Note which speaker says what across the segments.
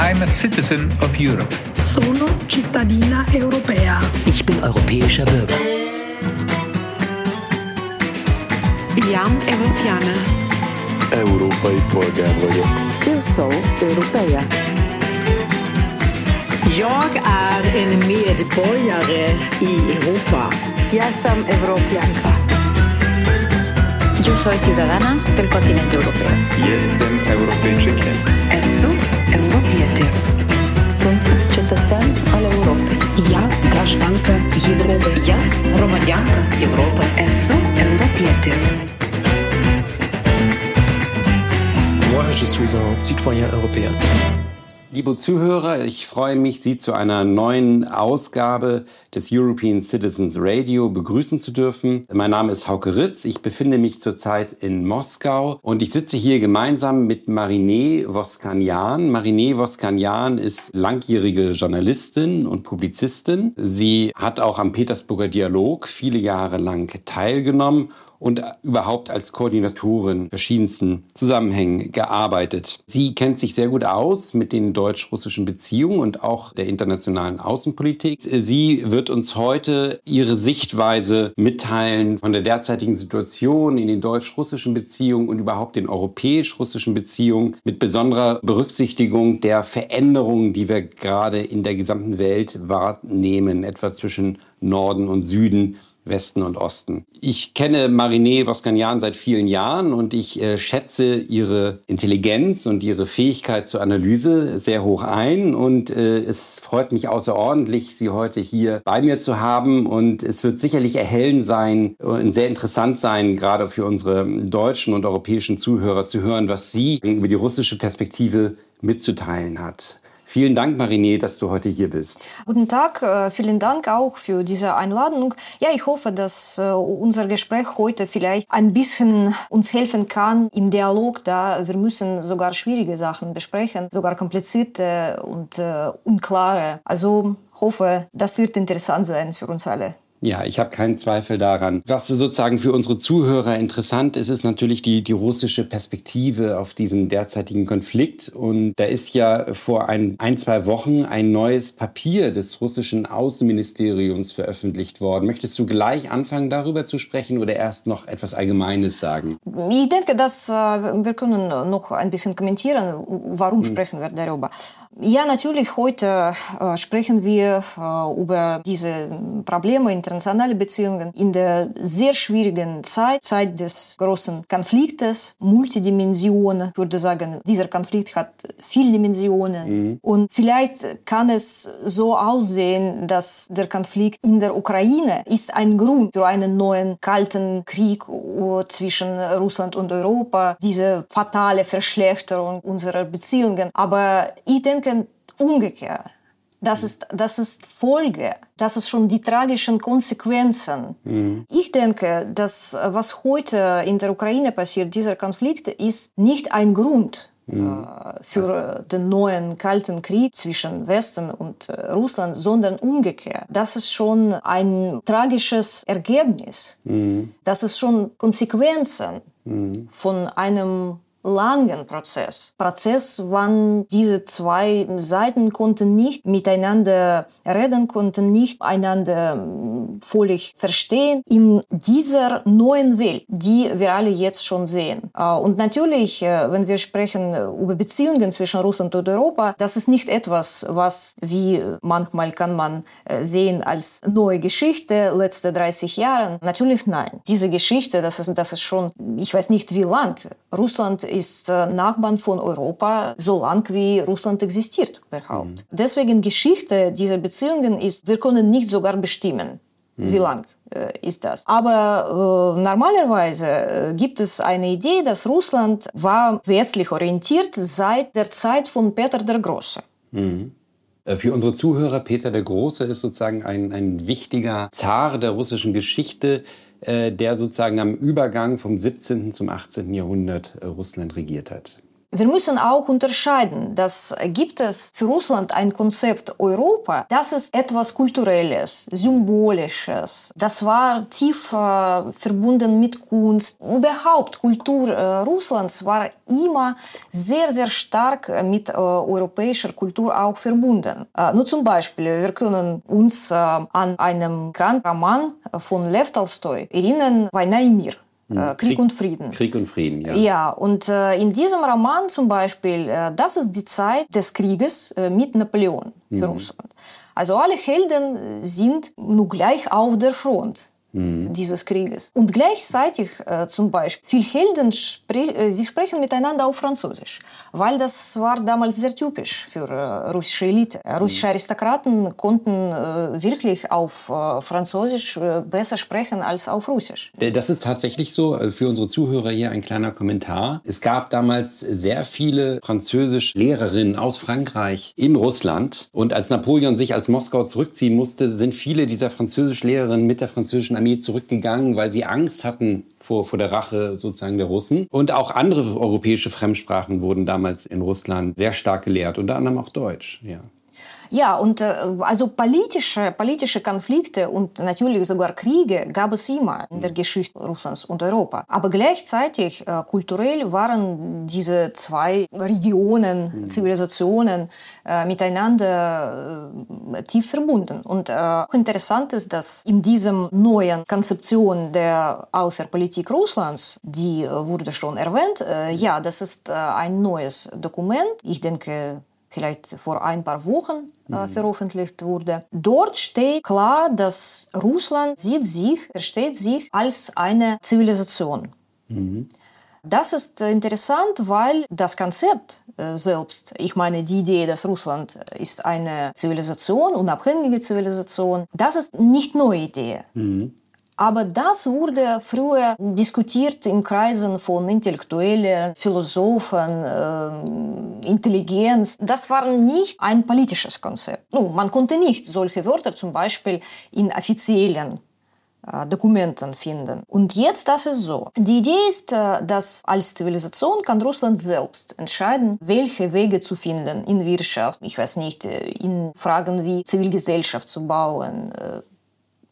Speaker 1: I'm a citizen of Europe.
Speaker 2: Sono cittadina europea.
Speaker 3: Ich bin europäischer Bürger.
Speaker 4: Iam Europeană.
Speaker 5: Európai polgár vagyok.
Speaker 6: Eu sou europeia.
Speaker 7: Jag är en medborgare i Europa.
Speaker 6: Jag som europeanka.
Speaker 8: Yo soy ciudadana del continente europeo.
Speaker 9: Jestem Europejczykiem.
Speaker 10: Esu Европі.
Speaker 11: Сумка чи але Європи.
Speaker 12: Я гражданка Європи.
Speaker 13: Я громадянка Європи.
Speaker 10: Есу Европі.
Speaker 14: Moi, je suis un citoyen européen.
Speaker 15: Liebe Zuhörer, ich freue mich, Sie zu einer neuen Ausgabe des European Citizens Radio begrüßen zu dürfen. Mein Name ist Hauke Ritz. Ich befinde mich zurzeit in Moskau und ich sitze hier gemeinsam mit Marine Voskanyan. Marine Voskanyan ist langjährige Journalistin und Publizistin. Sie hat auch am Petersburger Dialog viele Jahre lang teilgenommen und überhaupt als Koordinatorin verschiedensten Zusammenhängen gearbeitet. Sie kennt sich sehr gut aus mit den deutsch-russischen Beziehungen und auch der internationalen Außenpolitik. Sie wird uns heute ihre Sichtweise mitteilen von der derzeitigen Situation in den deutsch-russischen Beziehungen und überhaupt den europäisch-russischen Beziehungen mit besonderer Berücksichtigung der Veränderungen, die wir gerade in der gesamten Welt wahrnehmen, etwa zwischen Norden und Süden Westen und Osten. Ich kenne Marinee Voskanyan seit vielen Jahren und ich äh, schätze ihre Intelligenz und ihre Fähigkeit zur Analyse sehr hoch ein und äh, es freut mich außerordentlich, sie heute hier bei mir zu haben und es wird sicherlich erhellend sein und sehr interessant sein, gerade für unsere deutschen und europäischen Zuhörer zu hören, was sie über die russische Perspektive mitzuteilen hat. Vielen Dank, Marine, dass du heute hier bist.
Speaker 16: Guten Tag, vielen Dank auch für diese Einladung. Ja, ich hoffe, dass unser Gespräch heute vielleicht ein bisschen uns helfen kann im Dialog, da wir müssen sogar schwierige Sachen besprechen, sogar komplizierte und äh, unklare. Also hoffe, das wird interessant sein für uns alle.
Speaker 15: Ja, ich habe keinen Zweifel daran. Was sozusagen für unsere Zuhörer interessant ist, ist natürlich die, die russische Perspektive auf diesen derzeitigen Konflikt. Und da ist ja vor ein, ein, zwei Wochen ein neues Papier des russischen Außenministeriums veröffentlicht worden. Möchtest du gleich anfangen, darüber zu sprechen oder erst noch etwas Allgemeines sagen?
Speaker 16: Ich denke, dass äh, wir können noch ein bisschen kommentieren, warum hm. sprechen wir darüber. Ja, natürlich, heute äh, sprechen wir äh, über diese Probleme in internationale Beziehungen in der sehr schwierigen Zeit, Zeit des großen Konfliktes, Multidimensionen. Ich würde sagen, dieser Konflikt hat viele Dimensionen. Mhm. Und vielleicht kann es so aussehen, dass der Konflikt in der Ukraine ist ein Grund für einen neuen kalten Krieg zwischen Russland und Europa, diese fatale Verschlechterung unserer Beziehungen. Aber ich denke umgekehrt. Das ist, das ist Folge. Das ist schon die tragischen Konsequenzen. Mhm. Ich denke, dass was heute in der Ukraine passiert, dieser Konflikt, ist nicht ein Grund mhm. für den neuen Kalten Krieg zwischen Westen und Russland, sondern umgekehrt. Das ist schon ein tragisches Ergebnis. Mhm. Das ist schon Konsequenzen mhm. von einem langen Prozess. Prozess, wann diese zwei Seiten konnten nicht miteinander reden, konnten nicht einander völlig verstehen in dieser neuen Welt, die wir alle jetzt schon sehen. Und natürlich, wenn wir sprechen über Beziehungen zwischen Russland und Europa, das ist nicht etwas, was wie manchmal kann man sehen als neue Geschichte letzte 30 Jahre. Natürlich nein. Diese Geschichte, das ist, das ist schon, ich weiß nicht wie lang. Russland ist Nachbarn von Europa, so lang wie Russland existiert überhaupt. Mhm. Deswegen Geschichte dieser Beziehungen ist, wir können nicht sogar bestimmen, mhm. wie lang äh, ist das. Aber äh, normalerweise äh, gibt es eine Idee, dass Russland war westlich orientiert seit der Zeit von Peter der Große.
Speaker 15: Mhm. Für unsere Zuhörer, Peter der Große ist sozusagen ein, ein wichtiger Zar der russischen Geschichte, äh, der sozusagen am Übergang vom 17. zum 18. Jahrhundert äh, Russland regiert hat.
Speaker 16: Wir müssen auch unterscheiden, dass gibt es für Russland ein Konzept Europa, das ist etwas Kulturelles, Symbolisches. Das war tief äh, verbunden mit Kunst. Überhaupt Kultur äh, Russlands war immer sehr, sehr stark mit äh, europäischer Kultur auch verbunden. Äh, nur zum Beispiel, wir können uns äh, an einem Grand Roman von Lev Tolstoi erinnern, Война и мир. Krieg, Krieg, und Frieden.
Speaker 15: Krieg und Frieden, ja.
Speaker 16: Ja, und äh, in diesem Roman zum Beispiel, äh, das ist die Zeit des Krieges äh, mit Napoleon für mhm. Russland. Also alle Helden sind nur gleich auf der Front mhm. dieses Krieges. Und gleichzeitig äh, zum Beispiel, viele Helden, spre äh, sie sprechen miteinander auf Französisch, weil das war damals sehr typisch für äh, russische Elite. Äh, russische mhm. Aristokraten konnten äh, wirklich auf äh, Französisch besser sprechen als auf Russisch.
Speaker 15: Das ist tatsächlich so. Für unsere Zuhörer hier ein kleiner Kommentar. Es gab damals sehr viele Französisch-Lehrerinnen aus Frankreich in Russland. Und als Napoleon sich als Moskau zurückziehen musste, sind viele dieser Französisch-Lehrerinnen mit der französischen Armee zurückgegangen, weil sie Angst hatten vor, vor der Rache sozusagen der Russen. Und auch andere europäische Fremdsprachen wurden damals in Russland sehr stark gelehrt, unter anderem auch Deutsch. Ja.
Speaker 16: Ja, und äh, also politische, politische Konflikte und natürlich sogar Kriege gab es immer in der Geschichte Russlands und Europa. Aber gleichzeitig äh, kulturell waren diese zwei Regionen, mhm. Zivilisationen äh, miteinander äh, tief verbunden. Und äh, interessant ist, dass in diesem neuen Konzeption der Außenpolitik Russlands, die äh, wurde schon erwähnt, ja, das ist ein neues Dokument. Ich denke, vielleicht vor ein paar Wochen äh, mhm. veröffentlicht wurde. Dort steht klar, dass Russland sieht sich, versteht sich als eine Zivilisation. Mhm. Das ist interessant, weil das Konzept äh, selbst, ich meine die Idee, dass Russland ist eine Zivilisation, unabhängige Zivilisation, das ist nicht neue Idee. Mhm. Aber das wurde früher diskutiert im Kreisen von Intellektuellen, Philosophen, äh, Intelligenz. Das war nicht ein politisches Konzept. Nun, man konnte nicht solche Wörter zum Beispiel in offiziellen äh, Dokumenten finden. Und jetzt das ist so. Die Idee ist, äh, dass als Zivilisation kann Russland selbst entscheiden, welche Wege zu finden in Wirtschaft, ich weiß nicht, äh, in Fragen wie Zivilgesellschaft zu bauen,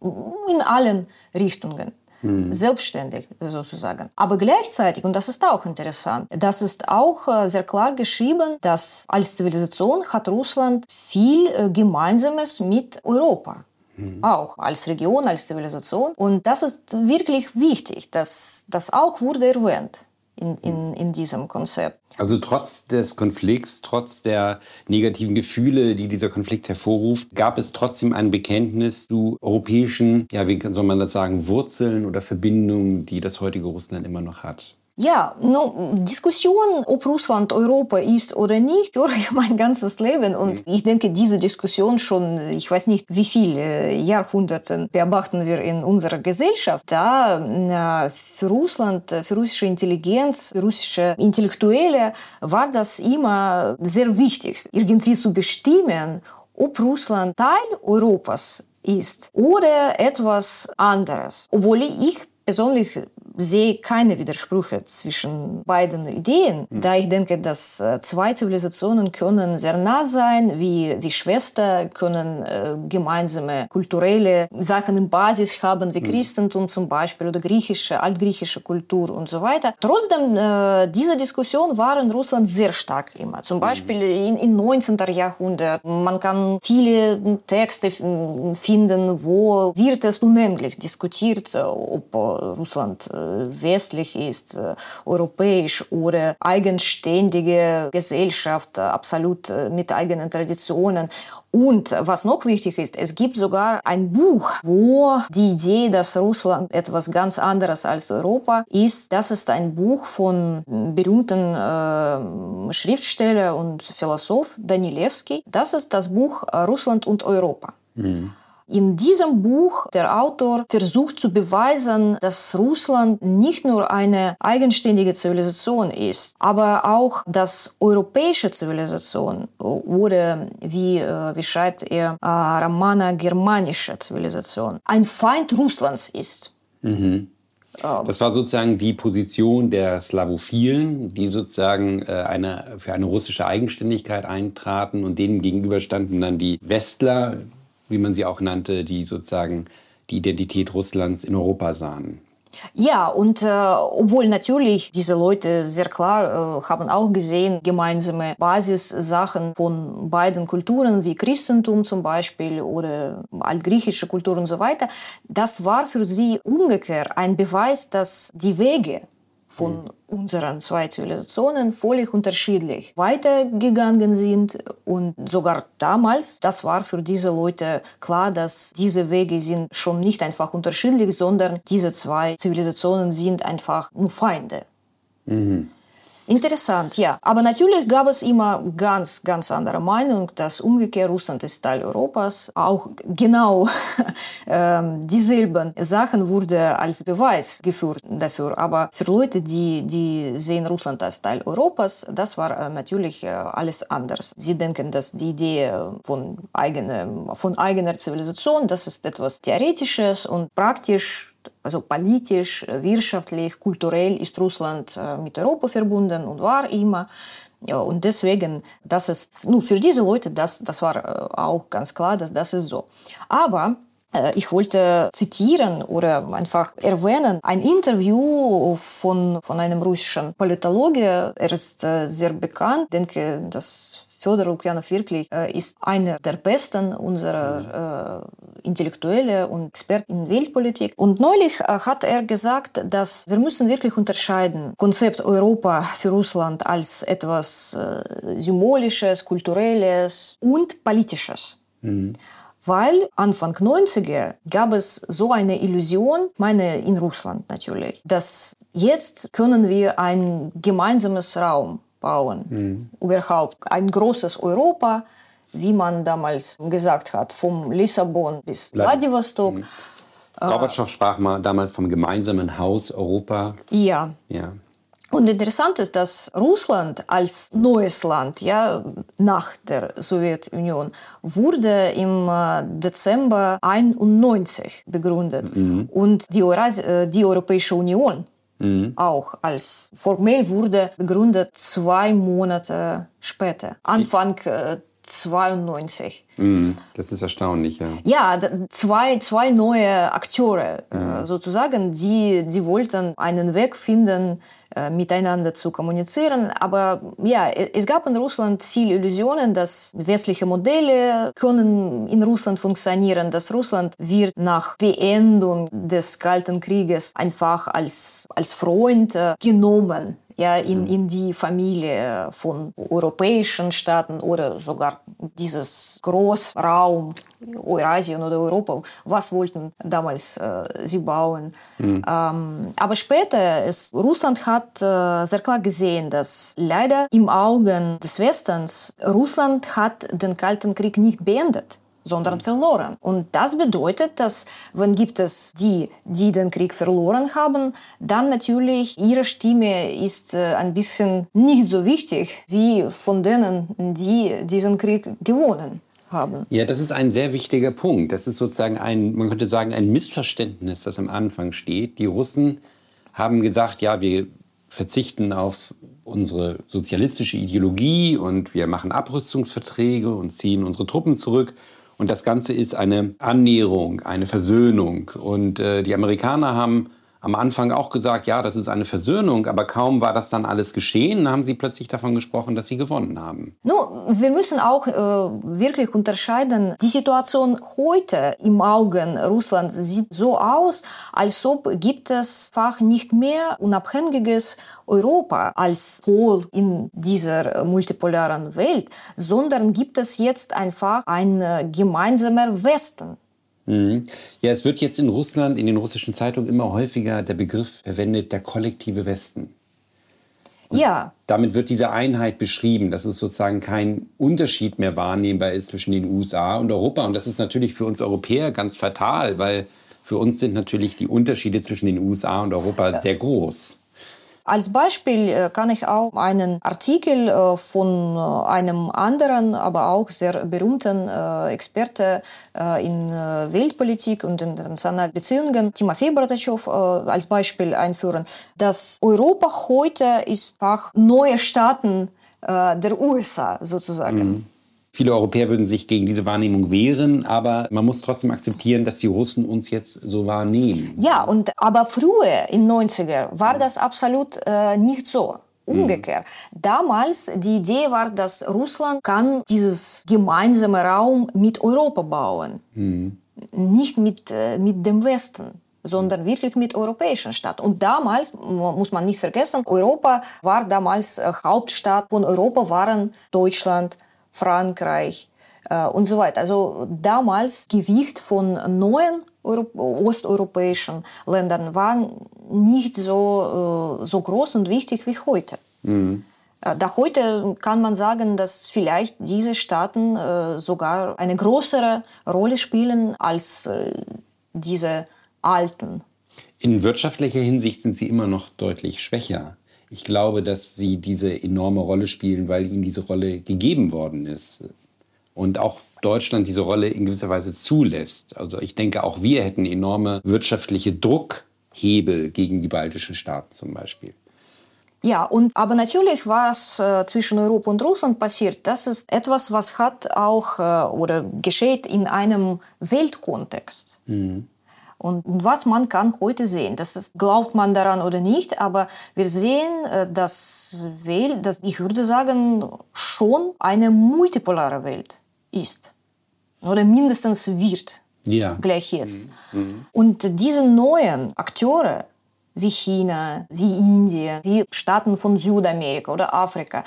Speaker 16: in allen Richtungen. Mhm. Selbstständig sozusagen. Aber gleichzeitig, und das ist auch interessant, das ist auch äh, sehr klar geschrieben, dass als Zivilisation hat Russland viel äh, Gemeinsames mit Europa. Mhm. Auch als Region, als Zivilisation. Und das ist wirklich wichtig. Das, das auch wurde erwähnt in, in, in diesem Konzept.
Speaker 15: Also trotz des Konflikts, trotz der negativen Gefühle, die dieser Konflikt hervorruft, gab es trotzdem ein Bekenntnis zu europäischen, ja, wie soll man das sagen, Wurzeln oder Verbindungen, die das heutige Russland immer noch hat.
Speaker 16: Ja, no, Diskussion, ob Russland Europa ist oder nicht, höre ich mein ganzes Leben. Und mhm. ich denke, diese Diskussion schon, ich weiß nicht, wie viele Jahrhunderte beobachten wir in unserer Gesellschaft. Da für Russland, für russische Intelligenz, für russische Intellektuelle war das immer sehr wichtig, irgendwie zu bestimmen, ob Russland Teil Europas ist oder etwas anderes. Obwohl ich persönlich sehe keine Widersprüche zwischen beiden Ideen, mhm. da ich denke, dass äh, zwei Zivilisationen können sehr nah sein, wie, wie Schwester, können äh, gemeinsame kulturelle Sachen in Basis haben, wie mhm. Christentum zum Beispiel oder griechische, altgriechische Kultur und so weiter. Trotzdem, äh, diese Diskussion war in Russland sehr stark immer. Zum Beispiel mhm. in, im 19. Jahrhundert. Man kann viele Texte finden, wo wird es unendlich diskutiert, ob Russland westlich ist, europäisch oder eigenständige Gesellschaft, absolut mit eigenen Traditionen. Und was noch wichtig ist, es gibt sogar ein Buch, wo die Idee, dass Russland etwas ganz anderes als Europa ist, das ist ein Buch von berühmten äh, Schriftsteller und Philosoph Danilewski. Das ist das Buch Russland und Europa. Mhm. In diesem Buch der Autor versucht zu beweisen, dass Russland nicht nur eine eigenständige Zivilisation ist, aber auch dass europäische Zivilisation oder wie, äh, wie schreibt er, äh, Romana germanische Zivilisation ein Feind Russlands ist. Mhm.
Speaker 15: Das war sozusagen die Position der Slavophilen, die sozusagen äh, eine, für eine russische Eigenständigkeit eintraten und denen gegenüber standen dann die Westler, wie man sie auch nannte, die sozusagen die Identität Russlands in Europa sahen.
Speaker 16: Ja, und äh, obwohl natürlich diese Leute sehr klar äh, haben auch gesehen, gemeinsame Basissachen von beiden Kulturen, wie Christentum zum Beispiel oder altgriechische Kultur und so weiter, das war für sie umgekehrt ein Beweis, dass die Wege von unseren zwei Zivilisationen völlig unterschiedlich weitergegangen sind. Und sogar damals, das war für diese Leute klar, dass diese Wege sind schon nicht einfach unterschiedlich, sondern diese zwei Zivilisationen sind einfach nur Feinde. Mhm. Interessant, ja. Aber natürlich gab es immer ganz, ganz andere Meinung, dass umgekehrt Russland ist Teil Europas. Auch genau ähm, dieselben Sachen wurde als Beweis geführt dafür. Aber für Leute, die, die sehen Russland als Teil Europas, das war äh, natürlich äh, alles anders. Sie denken, dass die Idee von eigener, von eigener Zivilisation, das ist etwas Theoretisches und praktisch also politisch, wirtschaftlich, kulturell ist Russland äh, mit Europa verbunden und war immer. Ja, und deswegen, das ist, nur für diese Leute, das, das war äh, auch ganz klar, dass das ist so. Aber äh, ich wollte zitieren oder einfach erwähnen ein Interview von, von einem russischen Politologe. Er ist sehr bekannt, denke, dass Fjodor Lukjanov wirklich ist einer der besten unserer Intellektuelle und Experten in Weltpolitik. Und neulich äh, hat er gesagt, dass wir müssen wirklich unterscheiden Konzept Europa für Russland als etwas äh, symbolisches, kulturelles und politisches. Mhm. Weil Anfang 90er gab es so eine Illusion, meine in Russland natürlich, dass jetzt können wir ein gemeinsames Raum bauen. Mhm. Überhaupt ein großes Europa, wie man damals gesagt hat, vom Lissabon bis Vladivostok. Mhm.
Speaker 15: Gorbatschow sprach mal damals vom gemeinsamen Haus Europa.
Speaker 16: Ja. ja. Und interessant ist, dass Russland als neues Land, ja, nach der Sowjetunion, wurde im äh, Dezember 91 begründet. Mhm. Und die, Euras äh, die Europäische Union Mhm. Auch als formell wurde begründet zwei Monate später, Anfang äh, 92.
Speaker 15: Mhm. Das ist erstaunlich, ja.
Speaker 16: Ja, zwei, zwei neue Akteure äh, äh, sozusagen, die, die wollten einen Weg finden, äh, miteinander zu kommunizieren. Aber ja, es gab in Russland viele Illusionen, dass westliche Modelle können in Russland funktionieren, dass Russland wird nach Beendung des Kalten Krieges einfach als, als Freund äh, genommen ja, in, in die Familie von europäischen Staaten oder sogar dieses Großraum Eurasien oder Europa, was wollten damals äh, sie bauen. Mhm. Ähm, aber später, ist, Russland hat äh, sehr klar gesehen, dass leider im Augen des Westens Russland hat den Kalten Krieg nicht beendet sondern verloren. Und das bedeutet, dass wenn gibt es die, die den Krieg verloren haben, dann natürlich ihre Stimme ist äh, ein bisschen nicht so wichtig wie von denen, die diesen Krieg gewonnen haben.
Speaker 15: Ja, das ist ein sehr wichtiger Punkt. Das ist sozusagen ein, man könnte sagen, ein Missverständnis, das am Anfang steht. Die Russen haben gesagt, ja, wir verzichten auf unsere sozialistische Ideologie und wir machen Abrüstungsverträge und ziehen unsere Truppen zurück. Und das Ganze ist eine Annäherung, eine Versöhnung. Und äh, die Amerikaner haben am Anfang auch gesagt, ja, das ist eine Versöhnung, aber kaum war das dann alles geschehen, haben sie plötzlich davon gesprochen, dass sie gewonnen haben.
Speaker 16: No, wir müssen auch äh, wirklich unterscheiden. Die Situation heute im Augen Russland sieht so aus, als ob gibt es einfach nicht mehr unabhängiges Europa als Pol in dieser multipolaren Welt, sondern gibt es jetzt einfach ein äh, gemeinsamer Westen.
Speaker 15: Mhm. Ja, es wird jetzt in Russland, in den russischen Zeitungen immer häufiger der Begriff verwendet, der kollektive Westen. Und ja. Damit wird diese Einheit beschrieben, dass es sozusagen kein Unterschied mehr wahrnehmbar ist zwischen den USA und Europa. Und das ist natürlich für uns Europäer ganz fatal, weil für uns sind natürlich die Unterschiede zwischen den USA und Europa sehr groß.
Speaker 16: Als Beispiel kann ich auch einen Artikel von einem anderen, aber auch sehr berühmten Experte in Weltpolitik und internationalen Beziehungen, Timofei Bratachow, als Beispiel einführen, dass Europa heute ist auch neue Staaten der USA sozusagen. Mhm.
Speaker 15: Viele Europäer würden sich gegen diese Wahrnehmung wehren, aber man muss trotzdem akzeptieren, dass die Russen uns jetzt so wahrnehmen.
Speaker 16: Ja, und aber früher in 90er war das absolut äh, nicht so. Umgekehrt. Mhm. Damals die Idee war, dass Russland kann dieses gemeinsame Raum mit Europa bauen, mhm. nicht mit, äh, mit dem Westen sondern wirklich mit europäischen Staaten. Und damals, muss man nicht vergessen, Europa war damals äh, Hauptstadt von Europa waren Deutschland, Frankreich äh, und so weiter. Also damals Gewicht von neuen Euro osteuropäischen Ländern war nicht so, äh, so groß und wichtig wie heute. Mhm. Äh, da heute kann man sagen, dass vielleicht diese Staaten äh, sogar eine größere Rolle spielen als äh, diese alten.
Speaker 15: In wirtschaftlicher Hinsicht sind sie immer noch deutlich schwächer. Ich glaube, dass sie diese enorme Rolle spielen, weil ihnen diese Rolle gegeben worden ist. Und auch Deutschland diese Rolle in gewisser Weise zulässt. Also ich denke, auch wir hätten enorme wirtschaftliche Druckhebel gegen die baltischen Staaten zum Beispiel.
Speaker 16: Ja, und aber natürlich, was äh, zwischen Europa und Russland passiert, das ist etwas, was hat auch äh, oder geschieht in einem Weltkontext. Mhm. Und was man kann heute sehen, das ist, glaubt man daran oder nicht, aber wir sehen, äh, dass, Welt, dass ich würde sagen, schon eine multipolare Welt ist. Oder mindestens wird. Ja. Gleich jetzt. Mhm. mhm. Und diese neuen Akteure, wie China, wie Indien, wie Staaten von Südamerika oder Afrika,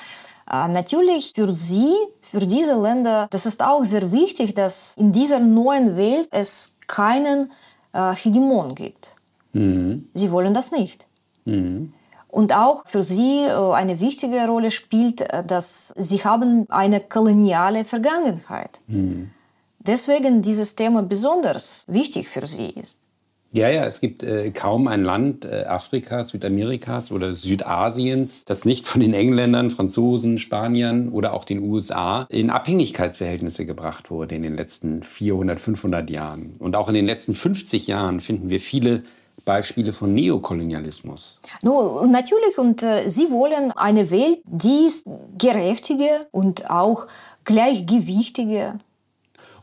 Speaker 16: äh, Natürlich für sie, für diese Länder, das ist auch sehr wichtig, dass in dieser neuen Welt es keinen äh, Hegemon gibt. Mhm. Sie wollen das nicht. Mhm. Und auch für sie äh, eine wichtige Rolle spielt, äh, dass sie haben eine koloniale Vergangenheit. Mhm. Deswegen dieses Thema besonders wichtig für sie ist.
Speaker 15: Ja, ja, es gibt äh, kaum ein Land äh, Afrikas, Südamerikas oder Südasiens, das nicht von den Engländern, Franzosen, Spaniern oder auch den USA in Abhängigkeitsverhältnisse gebracht wurde in den letzten 400, 500 Jahren. Und auch in den letzten 50 Jahren finden wir viele Beispiele von Neokolonialismus.
Speaker 16: No, natürlich, und äh, Sie wollen eine Welt, die ist gerechtige und auch gleichgewichtige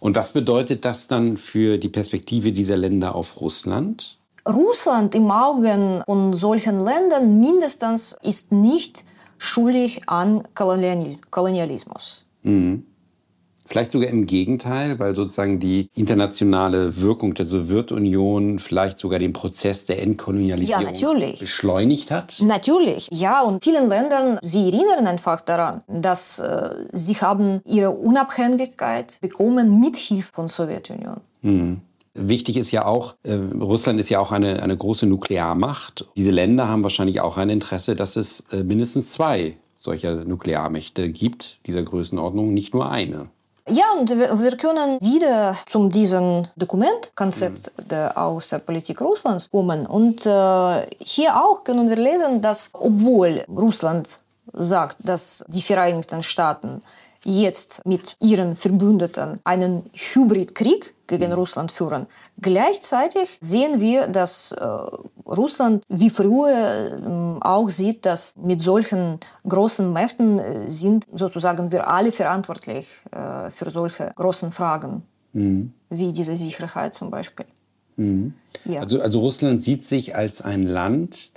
Speaker 15: und was bedeutet das dann für die Perspektive dieser Länder auf Russland?
Speaker 16: Russland im Augen von solchen Ländern mindestens ist nicht schuldig an Kolonialismus. Mhm.
Speaker 15: Vielleicht sogar im Gegenteil, weil sozusagen die internationale Wirkung der Sowjetunion vielleicht sogar den Prozess der Entkolonialisierung ja, beschleunigt hat?
Speaker 16: Natürlich, ja. Und vielen Ländern, sie erinnern einfach daran, dass äh, sie haben ihre Unabhängigkeit bekommen mit Hilfe von Sowjetunion.
Speaker 15: Mhm. Wichtig ist ja auch, äh, Russland ist ja auch eine, eine große Nuklearmacht. Diese Länder haben wahrscheinlich auch ein Interesse, dass es äh, mindestens zwei solcher Nuklearmächte gibt, dieser Größenordnung, nicht nur eine.
Speaker 16: Ja, und wir können wieder zu diesem Dokument, Konzept mhm. der Außenpolitik Russlands kommen. Und äh, hier auch können wir lesen, dass obwohl Russland sagt, dass die Vereinigten Staaten jetzt mit ihren Verbündeten einen Hybridkrieg gegen mhm. Russland führen. Gleichzeitig sehen wir, dass äh, Russland wie früher äh, auch sieht, dass mit solchen großen Mächten äh, sind sozusagen wir alle verantwortlich äh, für solche großen Fragen, mhm. wie diese Sicherheit zum Beispiel.
Speaker 15: Mhm. Ja. Also, also Russland sieht sich als ein Land,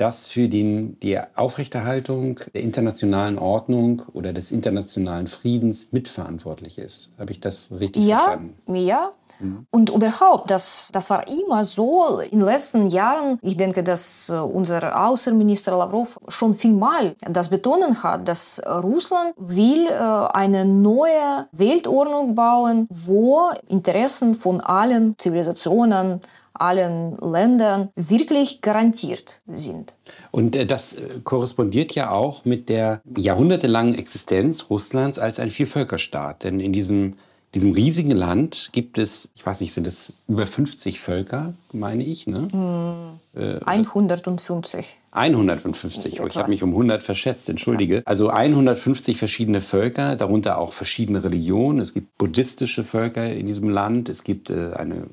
Speaker 15: das für den, die Aufrechterhaltung der internationalen Ordnung oder des internationalen Friedens mitverantwortlich ist. Habe ich das richtig
Speaker 16: ja,
Speaker 15: verstanden?
Speaker 16: Ja, mhm. und überhaupt, das, das war immer so in den letzten Jahren. Ich denke, dass äh, unser Außenminister Lavrov schon vielmal das betonen hat, dass Russland will äh, eine neue Weltordnung bauen, wo Interessen von allen Zivilisationen allen Ländern wirklich garantiert sind.
Speaker 15: Und äh, das äh, korrespondiert ja auch mit der jahrhundertelangen Existenz Russlands als ein Vielvölkerstaat. Denn in diesem diesem riesigen Land gibt es, ich weiß nicht, sind es über 50 Völker, meine ich? Ne?
Speaker 16: Hm, äh, 150.
Speaker 15: 150. Oh, ich habe mich um 100 verschätzt, entschuldige. Also 150 verschiedene Völker, darunter auch verschiedene Religionen. Es gibt buddhistische Völker in diesem Land. Es gibt äh, eine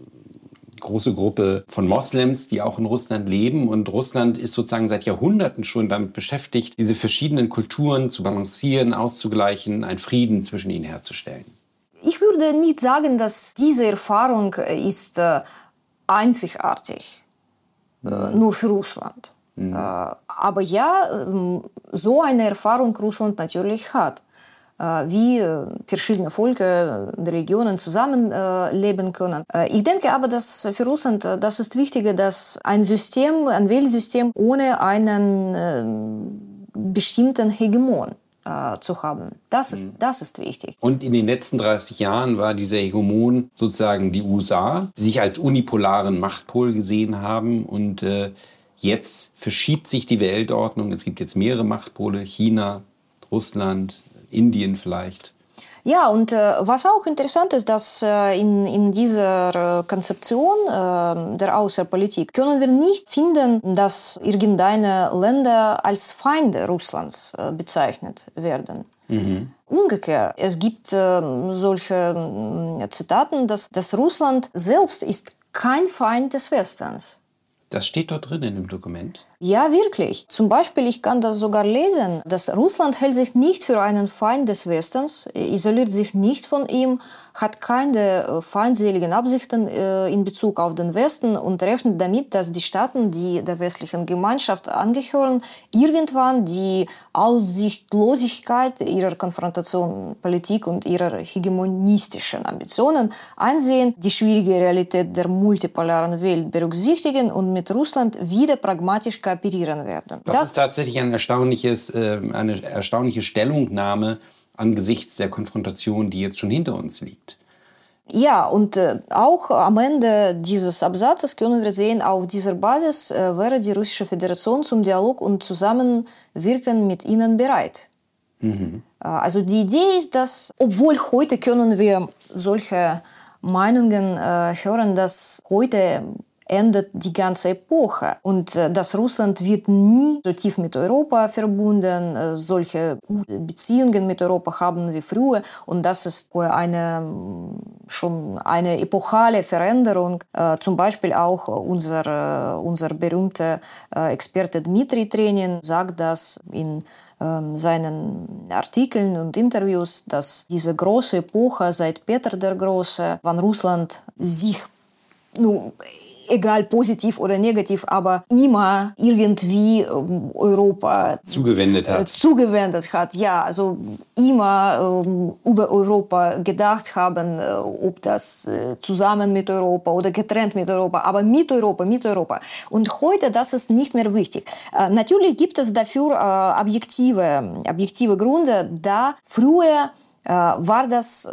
Speaker 15: große Gruppe von Moslems, die auch in Russland leben. Und Russland ist sozusagen seit Jahrhunderten schon damit beschäftigt, diese verschiedenen Kulturen zu balancieren, auszugleichen, einen Frieden zwischen ihnen herzustellen.
Speaker 16: Ich würde nicht sagen, dass diese Erfahrung ist äh, einzigartig, mhm. nur für Russland. Mhm. Äh, aber ja, ähm, so eine Erfahrung Russland natürlich hat wie verschiedene Völker, Regionen zusammenleben können. Ich denke aber, dass für Russland das ist wichtiger, dass ein System, ein Wählsystem ohne einen bestimmten Hegemon zu haben. Das ist, das ist wichtig.
Speaker 15: Und in den letzten 30 Jahren war dieser Hegemon sozusagen die USA, die sich als unipolaren Machtpol gesehen haben. Und äh, jetzt verschiebt sich die Weltordnung. Es gibt jetzt mehrere Machtpole, China, Russland, Indien vielleicht.
Speaker 16: Ja, und äh, was auch interessant ist, dass äh, in, in dieser Konzeption äh, der Außenpolitik können wir nicht finden, dass irgendeine Länder als Feinde Russlands äh, bezeichnet werden. Mhm. Umgekehrt, es gibt ähm, solche äh, Zitaten, dass, dass Russland selbst ist kein Feind des Westens.
Speaker 15: Das steht dort drin in dem Dokument.
Speaker 16: Ja, wirklich. Zum Beispiel, ich kann das sogar lesen, dass Russland hält sich nicht für einen Feind des Westens, isoliert sich nicht von ihm, hat keine äh, feindseligen Absichten äh, in Bezug auf den Westen und rechnet damit, dass die Staaten, die der westlichen Gemeinschaft angehören, irgendwann die Aussichtlosigkeit ihrer Konfrontation Politik und ihrer hegemonistischen Ambitionen einsehen, die schwierige Realität der multipolaren Welt berücksichtigen und mit Russland wieder pragmatisch kooperieren werden.
Speaker 15: Das, das ist tatsächlich ein erstaunliches, äh, eine erstaunliche Stellungnahme angesichts der Konfrontation, die jetzt schon hinter uns liegt.
Speaker 16: Ja, und äh, auch am Ende dieses Absatzes können wir sehen, auf dieser Basis äh, wäre die Russische Föderation zum Dialog und Zusammenwirken mit ihnen bereit. Mhm. Äh, also die Idee ist, dass, obwohl heute können wir solche Meinungen äh, hören, dass heute endet die ganze Epoche. Und äh, das Russland wird nie so tief mit Europa verbunden, äh, solche Beziehungen mit Europa haben wie früher. Und das ist eine, schon eine epochale Veränderung. Äh, zum Beispiel auch unser, unser berühmter Experte Dmitri Trenin sagt das in ähm, seinen Artikeln und Interviews, dass diese große Epoche seit Peter der Große, wann Russland sich nun, egal positiv oder negativ, aber immer irgendwie ähm, Europa
Speaker 15: zugewendet hat. Äh,
Speaker 16: zugewendet hat. Ja, also immer äh, über Europa gedacht haben, äh, ob das äh, zusammen mit Europa oder getrennt mit Europa, aber mit Europa, mit Europa. Und heute, das ist nicht mehr wichtig. Äh, natürlich gibt es dafür äh, objektive, objektive Gründe, da früher war das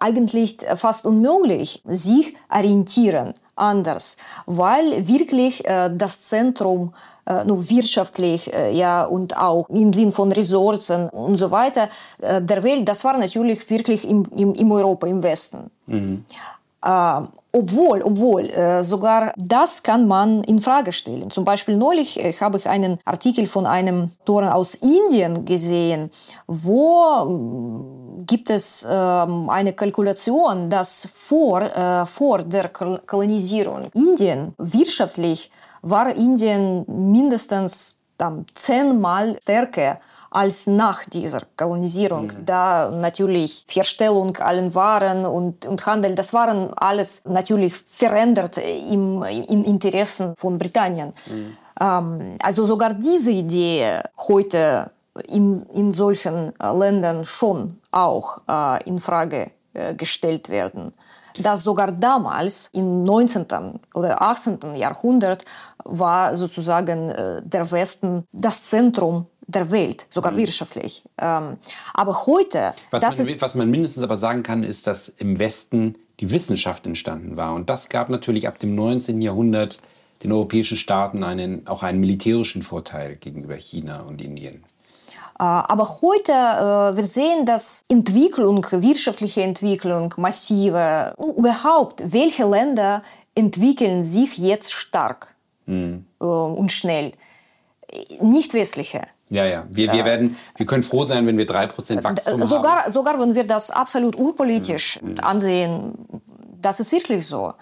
Speaker 16: eigentlich fast unmöglich, sich orientieren anders, weil wirklich äh, das Zentrum äh, nur wirtschaftlich äh, ja und auch im Sinn von Ressourcen und so weiter äh, der Welt, das war natürlich wirklich im, im, im Europa, im Westen. Mhm. Obwohl, obwohl, äh, sogar das kann man in Frage stellen. Zum Beispiel neulich äh, habe ich einen Artikel von einem Toren aus Indien gesehen, wo gibt es ähm, eine Kalkulation, dass vor, äh, vor der Kolonisierung Indien wirtschaftlich war Indien mindestens zehnmal stärker als nach dieser Kolonisierung. Mhm. Da natürlich Verstellung allen Waren und, und Handel, das waren alles natürlich verändert im, in Interessen von Britannien. Mhm. Ähm, also sogar diese Idee heute in, in solchen äh, Ländern schon auch äh, in Frage äh, gestellt werden. Dass sogar damals im 19. oder 18. Jahrhundert war sozusagen äh, der Westen das Zentrum der Welt, sogar mhm. wirtschaftlich. Ähm, aber heute...
Speaker 15: Was man, ist, was man mindestens aber sagen kann, ist, dass im Westen die Wissenschaft entstanden war. Und das gab natürlich ab dem 19. Jahrhundert den europäischen Staaten einen, auch einen militärischen Vorteil gegenüber China und Indien.
Speaker 16: Aber heute, wir sehen, dass Entwicklung, wirtschaftliche Entwicklung, massive, überhaupt, welche Länder entwickeln sich jetzt stark mhm. und schnell? Nicht westliche.
Speaker 15: Ja, ja. Wir, wir, werden, wir können froh sein, wenn wir 3% Wachstum
Speaker 16: sogar,
Speaker 15: haben.
Speaker 16: Sogar wenn wir das absolut unpolitisch mhm. ansehen, das ist wirklich so.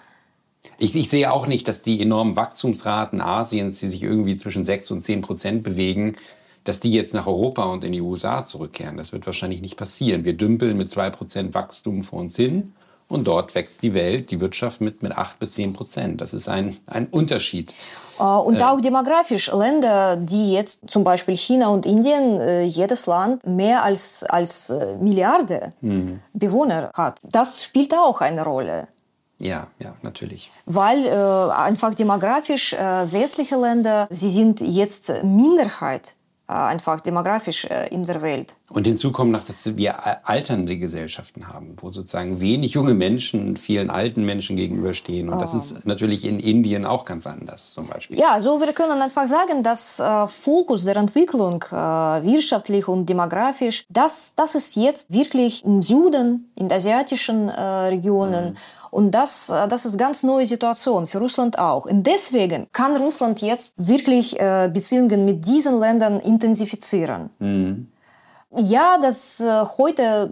Speaker 15: Ich, ich, sehe auch nicht, dass die enormen Wachstumsraten Asiens, die sich irgendwie zwischen 6 und 10 Prozent bewegen, dass die jetzt nach Europa und in die USA zurückkehren. Das wird wahrscheinlich nicht passieren. Wir dümpeln mit 2 Prozent Wachstum vor uns hin und dort wächst die Welt, die Wirtschaft mit, mit 8 bis 10 Prozent. Das ist ein, ein Unterschied.
Speaker 16: Äh, und äh. auch demografisch Länder, die jetzt zum Beispiel China und Indien, äh, jedes Land mehr als, als Milliarde mhm. Bewohner hat. Das spielt auch eine Rolle.
Speaker 15: Ja, ja, natürlich.
Speaker 16: Weil äh, einfach demografisch äh, westliche Länder, sie sind jetzt Minderheit äh, einfach demografisch äh, in der Welt.
Speaker 15: Und hinzu kommt noch, dass wir alternde Gesellschaften haben, wo sozusagen wenig junge Menschen vielen alten Menschen gegenüberstehen. Und das ist natürlich in Indien auch ganz anders zum Beispiel.
Speaker 16: Ja, so wir können einfach sagen, dass äh, Fokus der Entwicklung äh, wirtschaftlich und demografisch, das, das ist jetzt wirklich im Süden, in asiatischen äh, Regionen. Mhm. Und das, äh, das ist ganz neue Situation für Russland auch. Und deswegen kann Russland jetzt wirklich äh, Beziehungen mit diesen Ländern intensifizieren. Mhm. Ja, das äh, heute,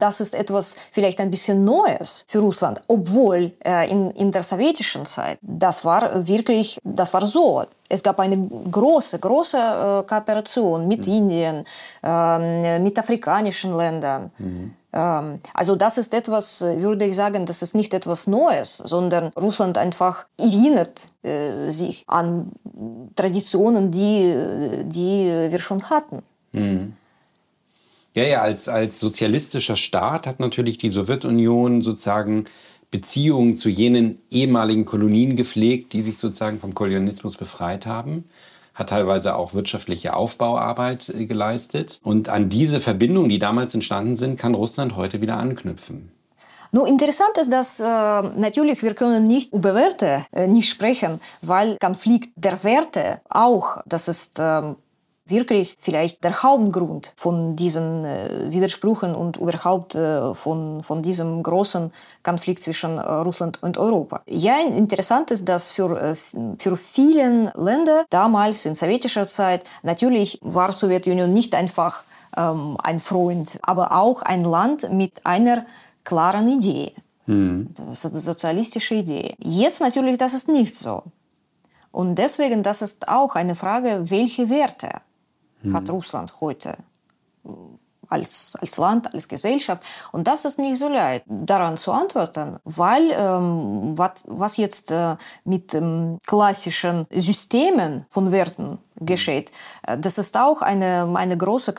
Speaker 16: das ist etwas vielleicht ein bisschen Neues für Russland, obwohl äh, in, in der sowjetischen Zeit, das war wirklich, das war so. Es gab eine große, große äh, Kooperation mit mhm. Indien, ähm, mit afrikanischen Ländern. Mhm. Ähm, also das ist etwas, würde ich sagen, das ist nicht etwas Neues, sondern Russland einfach erinnert äh, sich an Traditionen, die, die wir schon hatten.
Speaker 15: Mhm. Ja, ja, als, als sozialistischer Staat hat natürlich die Sowjetunion sozusagen Beziehungen zu jenen ehemaligen Kolonien gepflegt, die sich sozusagen vom Kolonialismus befreit haben hat teilweise auch wirtschaftliche Aufbauarbeit äh, geleistet. Und an diese Verbindungen, die damals entstanden sind, kann Russland heute wieder anknüpfen.
Speaker 16: Nur interessant ist, dass äh, natürlich wir können nicht über Werte äh, nicht sprechen, weil Konflikt der Werte auch, das ist äh, wirklich vielleicht der Hauptgrund von diesen äh, Widersprüchen und überhaupt äh, von, von diesem großen Konflikt zwischen äh, Russland und Europa. Ja, interessant ist, dass für, äh, für viele Länder damals in sowjetischer Zeit natürlich war Sowjetunion nicht einfach ähm, ein Freund, aber auch ein Land mit einer klaren Idee. Hm. Das ist eine sozialistische Idee. Jetzt natürlich, das ist nicht so. Und deswegen, das ist auch eine Frage, welche Werte hm. hat Russland heute als, als Land, als Gesellschaft. Und das ist nicht so leicht, daran zu antworten, weil ähm, was, was jetzt äh, mit ähm, klassischen Systemen von Werten geschieht, äh, das ist auch eine, eine große,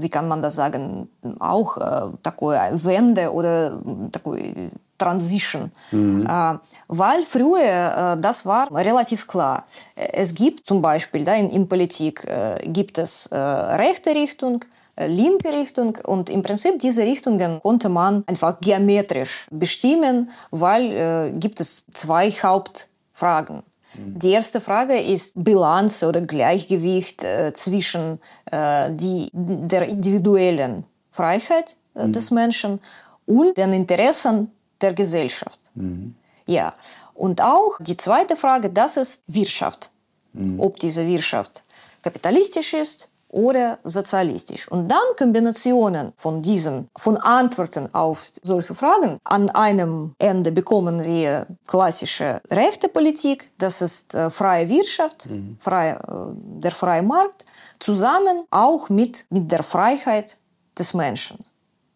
Speaker 16: wie kann man das sagen, auch äh, Wende oder такой Transition. Mhm. Äh, weil früher, äh, das war relativ klar. Es gibt zum Beispiel da in, in Politik äh, gibt es rechte Richtung, linke Richtung und im Prinzip diese Richtungen konnte man einfach geometrisch bestimmen, weil gibt es zwei Hauptfragen. Die erste Frage ist Bilanz oder Gleichgewicht zwischen die, der individuellen Freiheit mhm. des Menschen und den Interessen der Gesellschaft. Mhm. Ja. Und auch die zweite Frage, das ist Wirtschaft. Mhm. Ob diese Wirtschaft kapitalistisch ist oder sozialistisch. Und dann Kombinationen von diesen, von Antworten auf solche Fragen. An einem Ende bekommen wir klassische rechte Politik, das ist äh, freie Wirtschaft, mhm. freie, äh, der freie Markt, zusammen auch mit, mit der Freiheit des Menschen.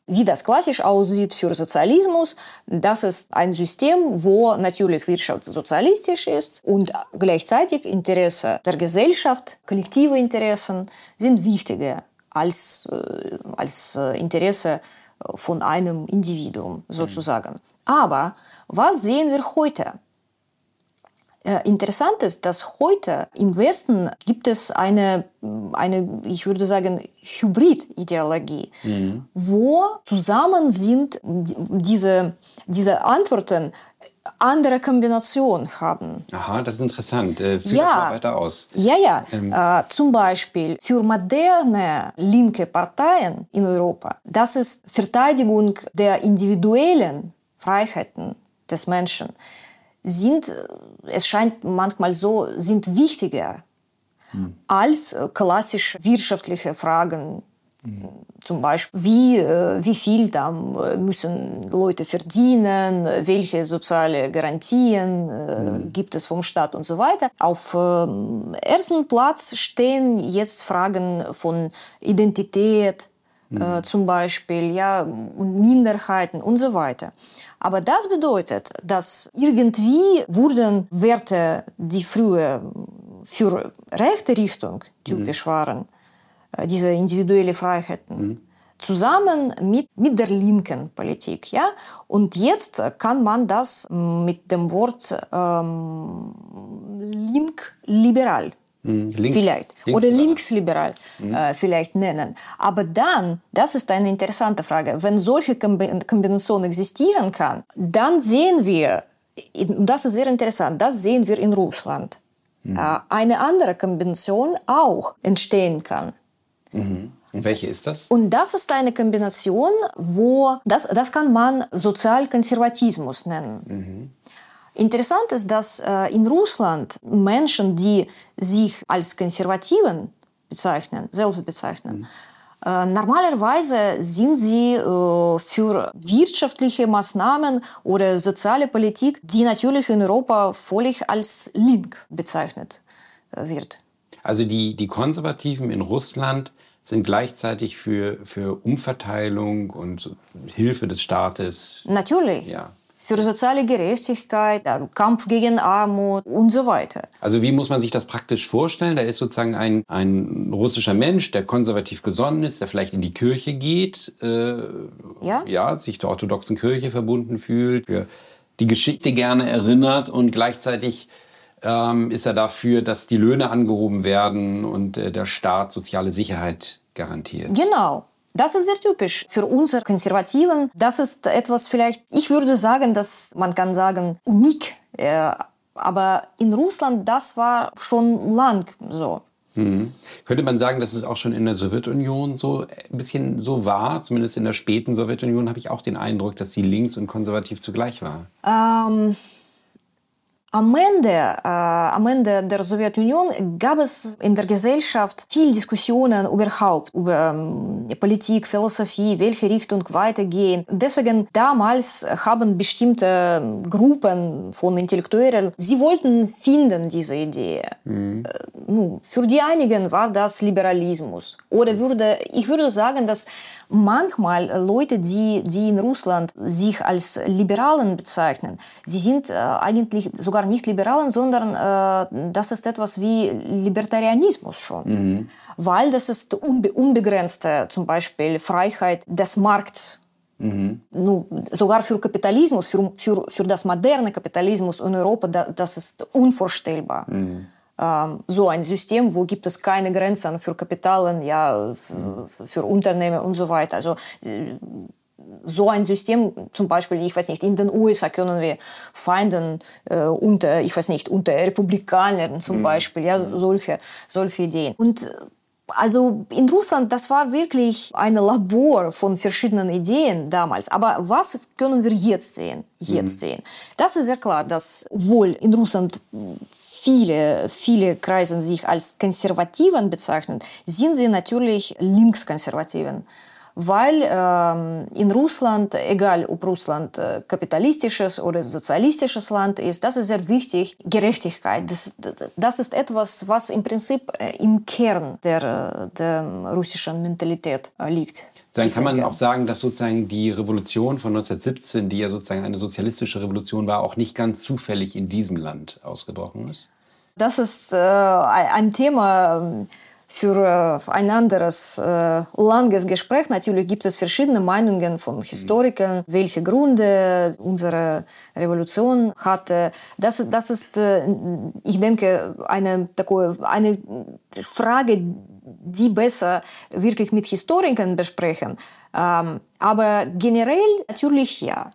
Speaker 16: Wie das klassisch aussieht für Sozialismus, das ist ein System, wo natürlich Wirtschaft sozialistisch ist und gleichzeitig Interesse der Gesellschaft, kollektive Interessen sind wichtiger als, äh, als äh, Interesse von einem Individuum sozusagen. Aber was sehen wir heute? Äh, interessant ist, dass heute im Westen gibt es eine, eine ich würde sagen, Hybrid-Ideologie, mhm. wo zusammen sind diese, diese Antworten andere Kombination haben.
Speaker 15: Aha, das ist interessant. Äh, führ
Speaker 16: ja.
Speaker 15: das mal weiter aus.
Speaker 16: Ja, ja. Ähm. Äh, zum Beispiel für moderne linke Parteien in Europa, das ist Verteidigung der individuellen Freiheiten des Menschen, sind, es scheint manchmal so, sind wichtiger hm. als klassisch wirtschaftliche Fragen zum Beispiel, wie, äh, wie viel da müssen Leute verdienen, welche soziale Garantien mhm. gibt es vom Staat und so weiter. Auf ähm, ersten Platz stehen jetzt Fragen von Identität, mhm. äh, zum Beispiel, ja, Minderheiten und so weiter. Aber das bedeutet, dass irgendwie wurden Werte, die früher für rechte Richtung typisch mhm. waren, äh, diese individuelle Freiheiten. Mhm. Zusammen mit, mit der linken Politik. Ja? Und jetzt kann man das mit dem Wort ähm, link-liberal. Links, vielleicht links oder linksliberal mhm. äh, vielleicht nennen. Aber dann, das ist eine interessante Frage, wenn solche Kombination existieren kann, dann sehen wir, und das ist sehr interessant, das sehen wir in Russland, mhm. äh, eine andere Kombination auch entstehen kann.
Speaker 15: Mhm. Und welche ist das?
Speaker 16: Und das ist eine Kombination, wo das, das kann man Sozialkonservatismus nennen. Interessant ist, dass äh, in Russland Menschen, die sich als Konservativen bezeichnen, selbst bezeichnen, mhm. normalerweise sind sie äh, für wirtschaftliche Maßnahmen oder soziale Politik, die natürlich in Europa völlig als link bezeichnet wird.
Speaker 15: Also die, die Konservativen in Russland sind gleichzeitig für, für Umverteilung und Hilfe des Staates.
Speaker 16: Natürlich. Ja. Für soziale Gerechtigkeit, Kampf gegen Armut und so weiter.
Speaker 15: Also wie muss man sich das praktisch vorstellen? Da ist sozusagen ein, ein russischer Mensch, der konservativ gesonnen ist, der vielleicht in die Kirche geht, äh, ja? ja, sich der orthodoxen Kirche verbunden fühlt, für die Geschichte gerne erinnert und gleichzeitig ähm, ist er dafür, dass die Löhne angehoben werden und äh, der Staat soziale Sicherheit garantiert.
Speaker 16: Genau. Das ist sehr typisch für unsere Konservativen. Das ist etwas vielleicht, ich würde sagen, dass man kann sagen, unik. Äh, aber in Russland, das war schon lang so.
Speaker 15: Mhm. Könnte man sagen, dass es auch schon in der Sowjetunion so ein bisschen so war? Zumindest in der späten Sowjetunion habe ich auch den Eindruck, dass sie links und konservativ zugleich war.
Speaker 16: Ähm, Ende, äh, am Ende der Sowjetunion gab es in der Gesellschaft viel Diskussionen überhaupt über ähm, Politik, Philosophie, welche Richtung weitergehen. Deswegen damals haben bestimmte Gruppen von Intellektuellen, sie wollten finden diese Idee. Mhm. Äh, nun, für die einigen war das Liberalismus. Oder würde, ich würde sagen, dass manchmal Leute, die, die in Russland sich als Liberalen bezeichnen, sie sind äh, eigentlich sogar nicht Liberalen, sondern äh, das ist etwas wie Libertarianismus schon. Mhm. Weil das ist unbe unbegrenzte zum Beispiel Freiheit des Markts. Mhm. Nu, sogar für Kapitalismus, für, für, für das moderne Kapitalismus in Europa, da, das ist unvorstellbar. Mhm so ein System, wo gibt es keine Grenzen für Kapitalen, ja, für Unternehmen und so weiter. Also so ein System, zum Beispiel, ich weiß nicht, in den USA können wir Feinden äh, unter, ich weiß nicht, unter Republikanern zum mhm. Beispiel, ja, solche, solche Ideen. Und also in Russland, das war wirklich ein Labor von verschiedenen Ideen damals. Aber was können wir jetzt sehen? Jetzt mhm. sehen. Das ist sehr klar, dass wohl in Russland viele, viele Kreise sich als Konservativen bezeichnen, sind sie natürlich Linkskonservativen. Weil ähm, in Russland, egal ob Russland äh, kapitalistisches oder sozialistisches Land ist, das ist sehr wichtig, Gerechtigkeit. Das, das ist etwas, was im Prinzip äh, im Kern der, äh, der russischen Mentalität äh, liegt.
Speaker 15: Dann kann man auch sagen, dass sozusagen die Revolution von 1917, die ja sozusagen eine sozialistische Revolution war, auch nicht ganz zufällig in diesem Land ausgebrochen ist.
Speaker 16: Das ist äh, ein Thema ähm, für ein anderes äh, langes Gespräch. Natürlich gibt es verschiedene Meinungen von Historikern, welche Gründe unsere Revolution hatte. Das, das ist, äh, ich denke, eine, eine Frage, die besser wirklich mit Historikern besprechen. Ähm, aber generell natürlich ja.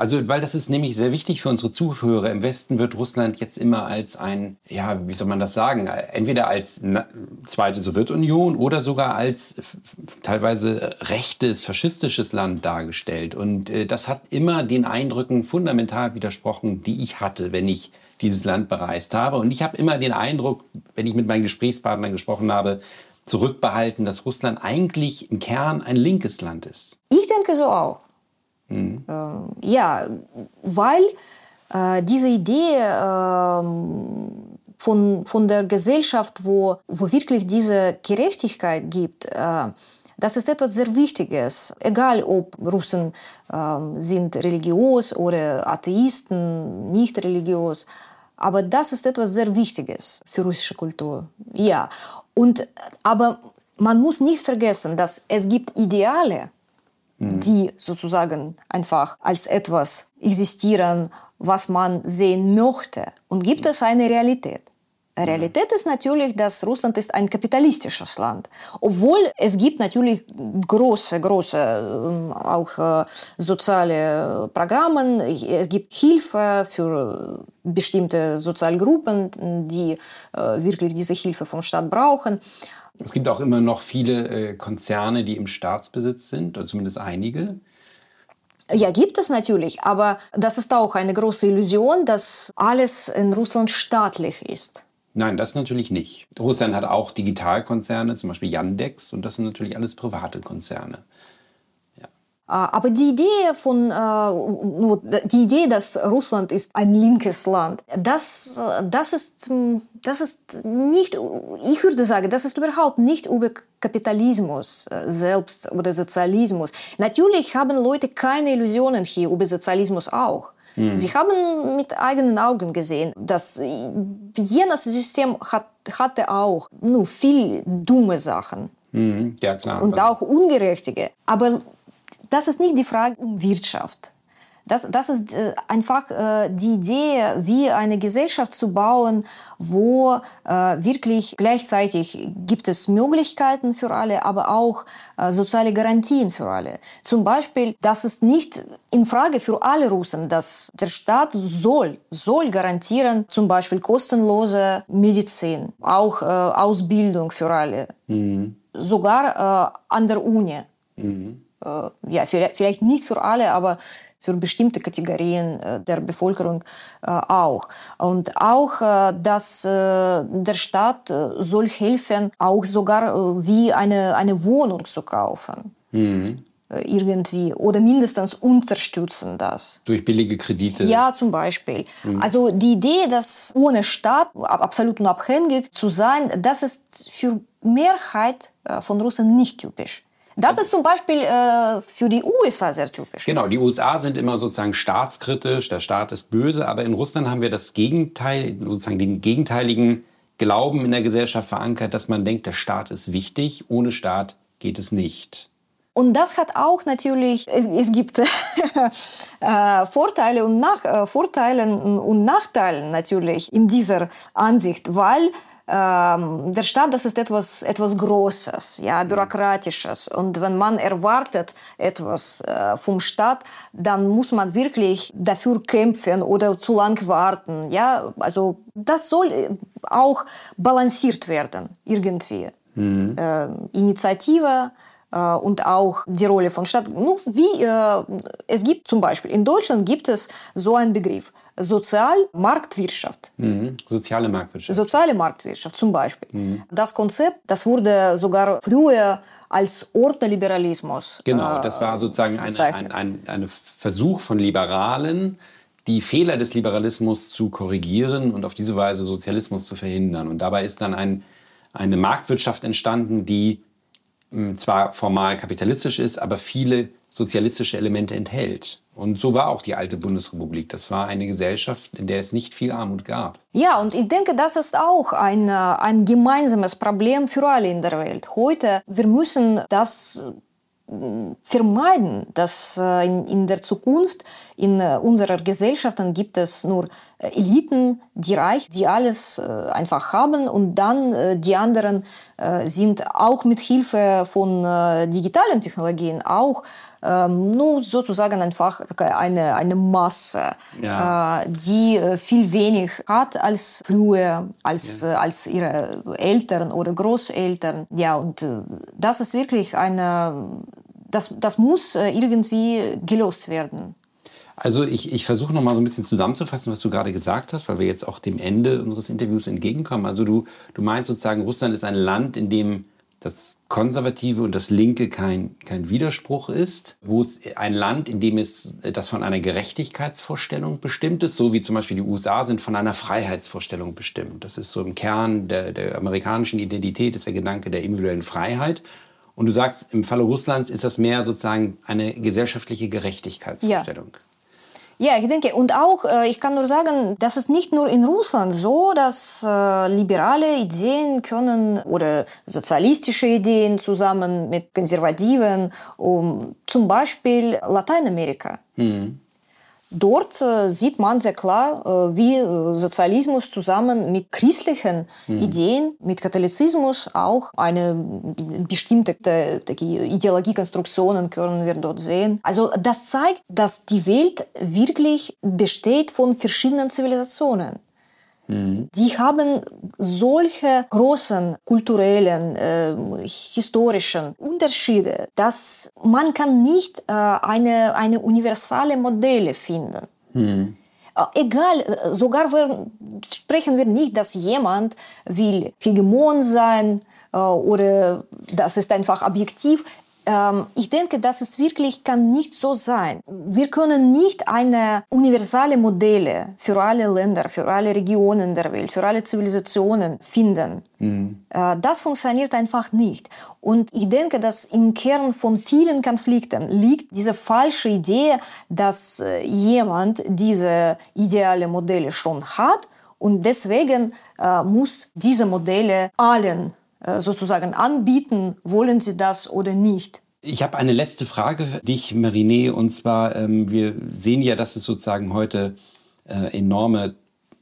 Speaker 15: Also, weil das ist nämlich sehr wichtig für unsere Zuhörer. Im Westen wird Russland jetzt immer als ein, ja, wie soll man das sagen, entweder als zweite Sowjetunion oder sogar als teilweise rechtes, faschistisches Land dargestellt. Und äh, das hat immer den Eindrücken fundamental widersprochen, die ich hatte, wenn ich dieses Land bereist habe. Und ich habe immer den Eindruck, wenn ich mit meinen Gesprächspartnern gesprochen habe, zurückbehalten, dass Russland eigentlich im Kern ein linkes Land ist.
Speaker 16: Ich denke so auch. Mhm. ja, weil äh, diese Idee äh, von, von der Gesellschaft, wo, wo wirklich diese Gerechtigkeit gibt, äh, das ist etwas sehr Wichtiges. Egal, ob Russen ähm, sind religiös oder Atheisten, nicht religiös. Aber das ist etwas sehr Wichtiges für russische Kultur. Ja. Und, aber man muss nicht vergessen, dass es gibt Ideale, die sozusagen einfach als etwas existieren, was man sehen möchte. Und gibt es eine Realität. Realität ist natürlich, dass Russland ist ein kapitalistisches Land, obwohl es gibt natürlich große, große ähm, auch äh, soziale Programme. Es gibt Hilfe für bestimmte Sozialgruppen, die äh, wirklich diese Hilfe vom Staat brauchen.
Speaker 15: Es gibt auch immer noch viele äh, Konzerne, die im Staatsbesitz sind, oder zumindest einige.
Speaker 16: Ja, gibt es natürlich, aber das ist auch eine große Illusion, dass alles in Russland staatlich ist.
Speaker 15: Nein, das natürlich nicht. Russland hat auch Digitalkonzerne, zum Beispiel Yandex, und das sind natürlich alles private Konzerne.
Speaker 16: Aber die Idee von die Idee, dass Russland ist ein linkes Land, das, das ist das ist nicht, ich würde sagen, das ist überhaupt nicht über Kapitalismus äh, selbst oder Sozialismus. Natürlich haben Leute keine Illusionen hier über Sozialismus auch. Mhm. Sie haben mit eigenen Augen gesehen, dass jenes System hat, hatte auch nur viel dumme Sachen.
Speaker 15: Mhm. Ja, klar.
Speaker 16: Und auch ungerechtige. Aber das ist nicht die Frage um Wirtschaft. Das, das ist äh, einfach äh, die Idee, wie eine Gesellschaft zu bauen, wo äh, wirklich gleichzeitig gibt es Möglichkeiten für alle, aber auch soziale Garantien für alle. Zum Beispiel, das ist nicht in Frage für alle Russen, dass der Staat soll, soll garantieren, zum Beispiel kostenlose Medizin, auch Ausbildung für alle, mhm. sogar an der Uni. Mhm ja, vielleicht nicht für alle, aber für bestimmte Kategorien äh, der Bevölkerung äh, auch. Und auch, dass der Staat soll helfen, auch sogar wie eine, eine Wohnung zu kaufen. Mhm irgendwie oder mindestens unterstützen das.
Speaker 15: Durch billige Kredite?
Speaker 16: Ja, zum Beispiel. Mhm. Also die Idee, dass ohne Staat absolut unabhängig zu sein, das ist für Mehrheit von Russen nicht typisch. Das ist zum Beispiel äh, für die USA sehr typisch.
Speaker 15: Genau, die USA sind immer sozusagen staatskritisch, der Staat ist böse, aber in Russland haben wir das Gegenteil, sozusagen den gegenteiligen Glauben in der Gesellschaft verankert, dass man denkt, der Staat ist wichtig, ohne Staat geht es nicht.
Speaker 16: Und das hat auch natürlich, es, es gibt äh, Vorteile und Nach, äh, und Nachteile natürlich in dieser Ansicht, weil ähm, der Staat, das ist etwas, etwas Großes, ja, Bürokratisches. Und wenn man erwartet etwas äh, vom Staat, dann muss man wirklich dafür kämpfen oder zu lang warten. Ja, also das soll auch balanciert werden, irgendwie. Mhm. Äh, Initiative, äh, und auch die Rolle von Staat. Nur wie, äh, es gibt zum Beispiel, in Deutschland gibt es so einen Begriff, Sozialmarktwirtschaft.
Speaker 15: Mhm. Soziale Marktwirtschaft.
Speaker 16: Soziale Marktwirtschaft zum Beispiel. Mhm. Das Konzept, das wurde sogar früher als Ordnoliberalismus
Speaker 15: Genau, äh, das war sozusagen ein, ein, ein, ein Versuch von Liberalen, die Fehler des Liberalismus zu korrigieren und auf diese Weise Sozialismus zu verhindern. Und dabei ist dann ein, eine Marktwirtschaft entstanden, die zwar formal kapitalistisch ist, aber viele sozialistische Elemente enthält. Und so war auch die alte Bundesrepublik. Das war eine Gesellschaft, in der es nicht viel Armut gab.
Speaker 16: Ja, und ich denke, das ist auch ein, äh, ein gemeinsames Problem für alle in der Welt. Heute, wir müssen das vermeiden, dass in, der Zukunft in unserer Gesellschaft dann gibt es nur Eliten, die Reich, die alles einfach haben und dann die anderen sind auch mit Hilfe von digitalen Technologien auch nur sozusagen einfach eine, eine Masse, ja. die viel wenig hat als früher, als, ja. als ihre Eltern oder Großeltern. Ja, und das ist wirklich eine, das, das muss äh, irgendwie gelöst werden.
Speaker 15: Also ich, ich versuche noch mal so ein bisschen zusammenzufassen, was du gerade gesagt hast, weil wir jetzt auch dem Ende unseres Interviews entgegenkommen. Also du, du meinst sozusagen, Russland ist ein Land, in dem das Konservative und das Linke kein, kein Widerspruch ist, wo es ein Land, in dem es das von einer Gerechtigkeitsvorstellung bestimmt ist, so wie zum Beispiel die USA sind von einer Freiheitsvorstellung bestimmt. Das ist so im Kern der, der amerikanischen Identität, ist der Gedanke der individuellen Freiheit. Und du sagst, im Falle Russlands ist das mehr sozusagen eine gesellschaftliche Gerechtigkeitsvorstellung. Ja.
Speaker 16: Ja, ich denke, und auch, äh, ich kann nur sagen, das ist nicht nur in Russland so, dass äh, liberale Ideen können oder sozialistische Ideen zusammen mit konservativen, um, zum Beispiel Lateinamerika. Mhm. Dort äh, sieht man sehr klar, äh, wie äh, Sozialismus zusammen mit christlichen mhm. Ideen, mit Katholizismus auch eine bestimmte Ideologiekonstruktionen können wir dort sehen. Also das zeigt, dass die Welt wirklich besteht von verschiedenen Zivilisationen. Mhm. Die haben solche großen kulturellen, äh, historischen Unterschiede, dass man kann nicht äh, eine, eine universale Modelle finden. Mhm. Egal, äh, sogar wir, sprechen wir nicht, dass jemand will Hegemon sein äh, oder das ist einfach objektiv. Ähm, ich denke, das ist wirklich, kann nicht so sein. Wir können nicht eine universale Modelle für alle Länder, für alle Regionen der Welt, für alle Zivilisationen finden. Mhm. Äh, das funktioniert einfach nicht. Und ich denke, dass im Kern von vielen Konflikten liegt diese falsche Idee, dass äh, jemand diese ideale Modelle schon hat und deswegen äh, muss diese Modelle allen sozusagen anbieten, wollen sie das oder nicht.
Speaker 15: Ich habe eine letzte Frage für dich, Marine, und zwar, ähm, wir sehen ja, dass es sozusagen heute äh, enorme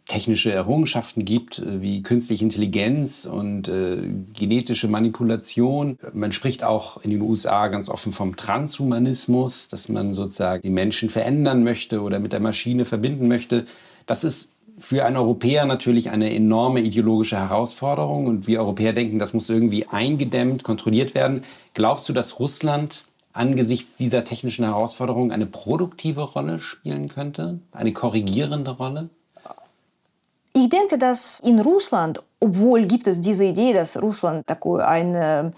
Speaker 15: technische Errungenschaften gibt, äh, wie künstliche Intelligenz und äh, genetische Manipulation. Man spricht auch in den USA ganz offen vom Transhumanismus, dass man sozusagen die Menschen verändern möchte oder mit der Maschine verbinden möchte. Das ist für einen Europäer natürlich eine enorme ideologische Herausforderung und wir Europäer denken, das muss irgendwie eingedämmt, kontrolliert werden. Glaubst du, dass Russland angesichts dieser technischen Herausforderung eine produktive Rolle spielen könnte, eine korrigierende Rolle?
Speaker 16: Ich denke, dass in Russland, obwohl gibt es diese Idee, dass Russland ein, äh,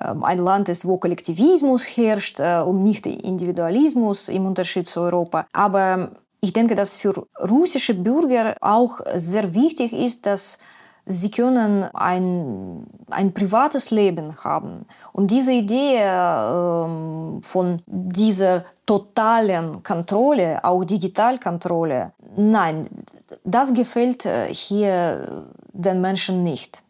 Speaker 16: ein Land ist, wo Kollektivismus herrscht äh, und nicht Individualismus im Unterschied zu Europa, aber ich denke, dass für russische Bürger auch sehr wichtig ist, dass sie können ein, ein privates Leben haben. Und diese Idee äh, von dieser totalen Kontrolle, auch Digitalkontrolle, nein, das gefällt äh, hier den Menschen nicht.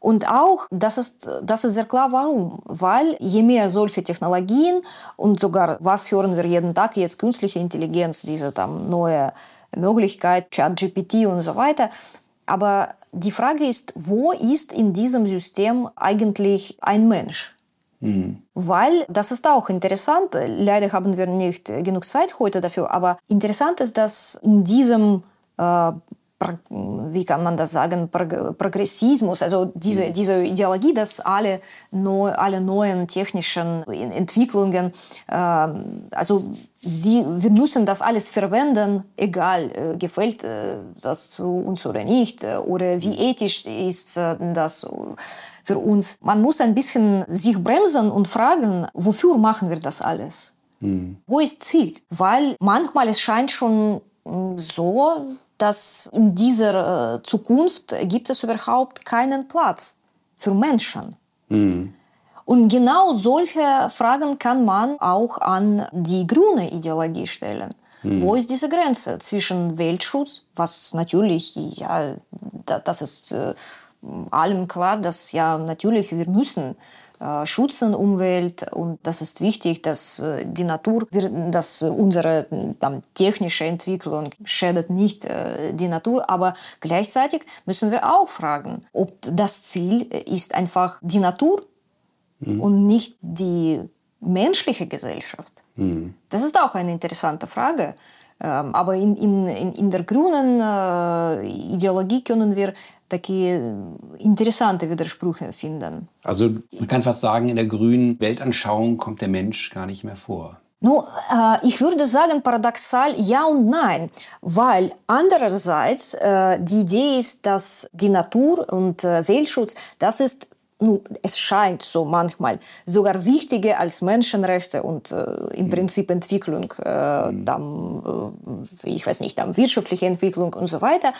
Speaker 16: Und auch, das ist, das ist sehr klar, warum. Weil je mehr solche Technologien und sogar, was hören wir jeden Tag, jetzt künstliche Intelligenz, diese dann neue Möglichkeit, ChatGPT und so weiter. Aber die Frage ist, wo ist in diesem System eigentlich ein Mensch? Mhm. Weil das ist auch interessant. Leider haben wir nicht genug Zeit heute dafür. Aber interessant ist, dass in diesem äh, wie kann man das sagen, Progressismus, also diese, diese Ideologie, dass alle, neu, alle neuen technischen Entwicklungen, äh, also sie, wir müssen das alles verwenden, egal, äh, gefällt äh, das uns oder nicht, äh, oder wie ethisch ist äh, das für uns. Man muss ein bisschen sich bremsen und fragen, wofür machen wir das alles? Mhm. Wo ist Ziel? Weil manchmal es scheint schon so, dass in dieser äh, Zukunft gibt es überhaupt keinen Platz für Menschen. Mhm. Und genau solche Fragen kann man auch an die grüne Ideologie stellen. Mhm. Wo ist diese Grenze zwischen Weltschutz, was natürlich, ja, das ist äh, allen klar, dass ja natürlich wir müssen schützen Umwelt und das ist wichtig, dass äh, die Natur, dass unsere äh, technische Entwicklung schädet nicht äh, die Natur, aber gleichzeitig müssen wir auch fragen, ob das Ziel ist einfach die Natur mhm. und nicht die menschliche Gesellschaft. Mhm. Das ist auch eine interessante Frage. Aber in, in, in der grünen Ideologie können wir interessante Widersprüche finden.
Speaker 15: Also man kann fast sagen, in der grünen Weltanschauung kommt der Mensch gar nicht mehr vor.
Speaker 16: Nun, äh, ich würde sagen, paradoxal ja und nein, weil andererseits äh, die Idee ist, dass die Natur und äh, Weltschutz, das ist nun, es scheint so manchmal sogar wichtiger als Menschenrechte und äh, im mhm. Prinzip Entwicklung, äh, mhm. dann, äh, ich weiß nicht, dann wirtschaftliche Entwicklung und so weiter.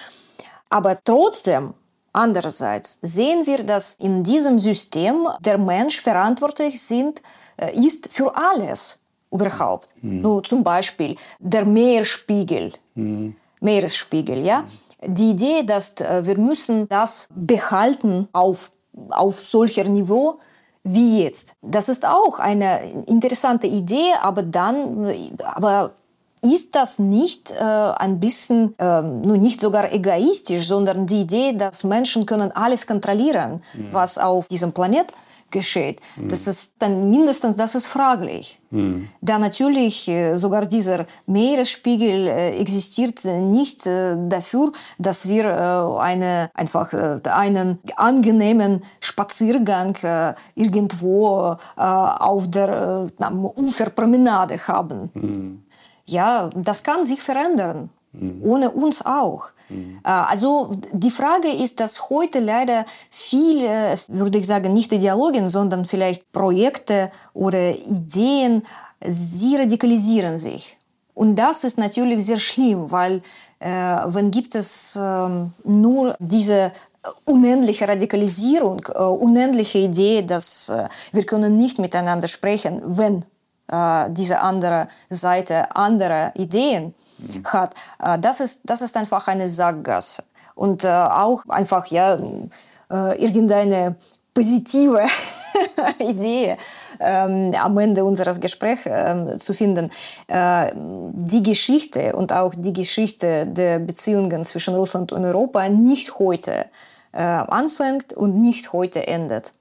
Speaker 16: Aber trotzdem, andererseits, sehen wir, dass in diesem System der Mensch verantwortlich sind, äh, ist für alles überhaupt. Mhm. Nur zum Beispiel der Meerspiegel, mhm. Meeresspiegel, ja. Mhm. Die Idee, dass äh, wir müssen das behalten auf auf solcher Niveau wie jetzt. Das ist auch eine interessante Idee, aber dann, aber ist das nicht äh, ein bisschen, äh, nur nicht sogar egoistisch, sondern die Idee, dass Menschen können alles kontrollieren, mhm. was auf diesem Planet geschieht. Mhm. Das ist dann mindestens, das ist fraglich. Mhm. Da natürlich äh, sogar dieser Meeresspiegel äh, existiert nicht äh, dafür, dass wir eine, einfach einen angenehmen Spaziergang irgendwo auf der Uferpromenade haben. Mhm. Ja, das kann sich verändern. Mhm. Ohne uns auch. Mhm. Also die Frage ist, dass heute leider viele, würde ich sagen, nicht Ideologien, sondern vielleicht Projekte oder Ideen, sie radikalisieren sich. Und das ist natürlich sehr schlimm, weil äh, wenn gibt es äh, nur diese unendliche Radikalisierung, äh, unendliche Idee, dass äh, wir können nicht miteinander sprechen, wenn äh, diese andere Seite andere Ideen hat. Äh, das ist, das ist einfach eine Sackgasse. Und äh, auch einfach, ja, äh, irgendeine positive Idee ähm, am Ende unseres Gesprächs ähm, zu finden. Äh, die Geschichte und auch die Geschichte der Beziehungen zwischen Russland und Europa nicht heute äh, anfängt und nicht heute endet.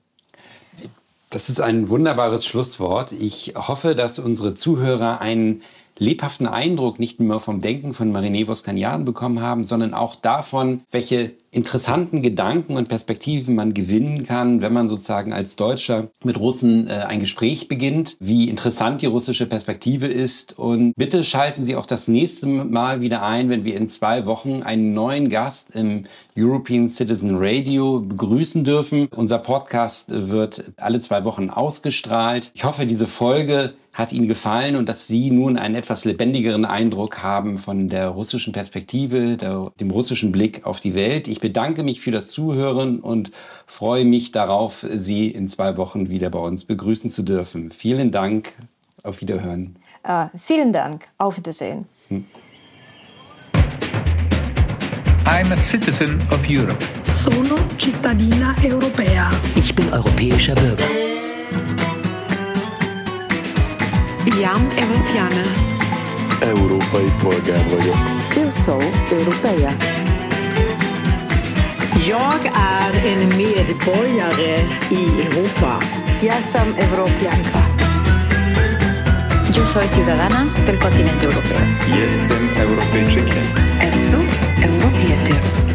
Speaker 15: Das ist ein wunderbares Schlusswort. Ich hoffe, dass unsere Zuhörer einen lebhaften Eindruck nicht nur vom Denken von Mariné Voskanian bekommen haben, sondern auch davon, welche interessanten Gedanken und Perspektiven man gewinnen kann, wenn man sozusagen als Deutscher mit Russen äh, ein Gespräch beginnt, wie interessant die russische Perspektive ist. Und bitte schalten Sie auch das nächste Mal wieder ein, wenn wir in zwei Wochen einen neuen Gast im European Citizen Radio begrüßen dürfen. Unser Podcast wird alle zwei Wochen ausgestrahlt. Ich hoffe, diese Folge hat Ihnen gefallen und dass Sie nun einen etwas lebendigeren Eindruck haben von der russischen Perspektive, der, dem russischen Blick auf die Welt. Ich bedanke mich für das Zuhören und freue mich darauf, Sie in zwei Wochen wieder bei uns begrüßen zu dürfen. Vielen Dank. Auf Wiederhören.
Speaker 16: Uh, vielen Dank. Auf Wiedersehen. Hm.
Speaker 1: I'm a citizen of Europe.
Speaker 2: Sono cittadina europea.
Speaker 3: Ich bin europäischer Bürger.
Speaker 4: Iam Europeană.
Speaker 5: Európai polgár vagyok.
Speaker 6: Eu sou europeia.
Speaker 7: Jag är en medborgare i Europa.
Speaker 6: Jag som europeanka.
Speaker 8: Yo soy ciudadana del continente europeo.
Speaker 9: Jestem europejczykiem.
Speaker 10: Esu europietir.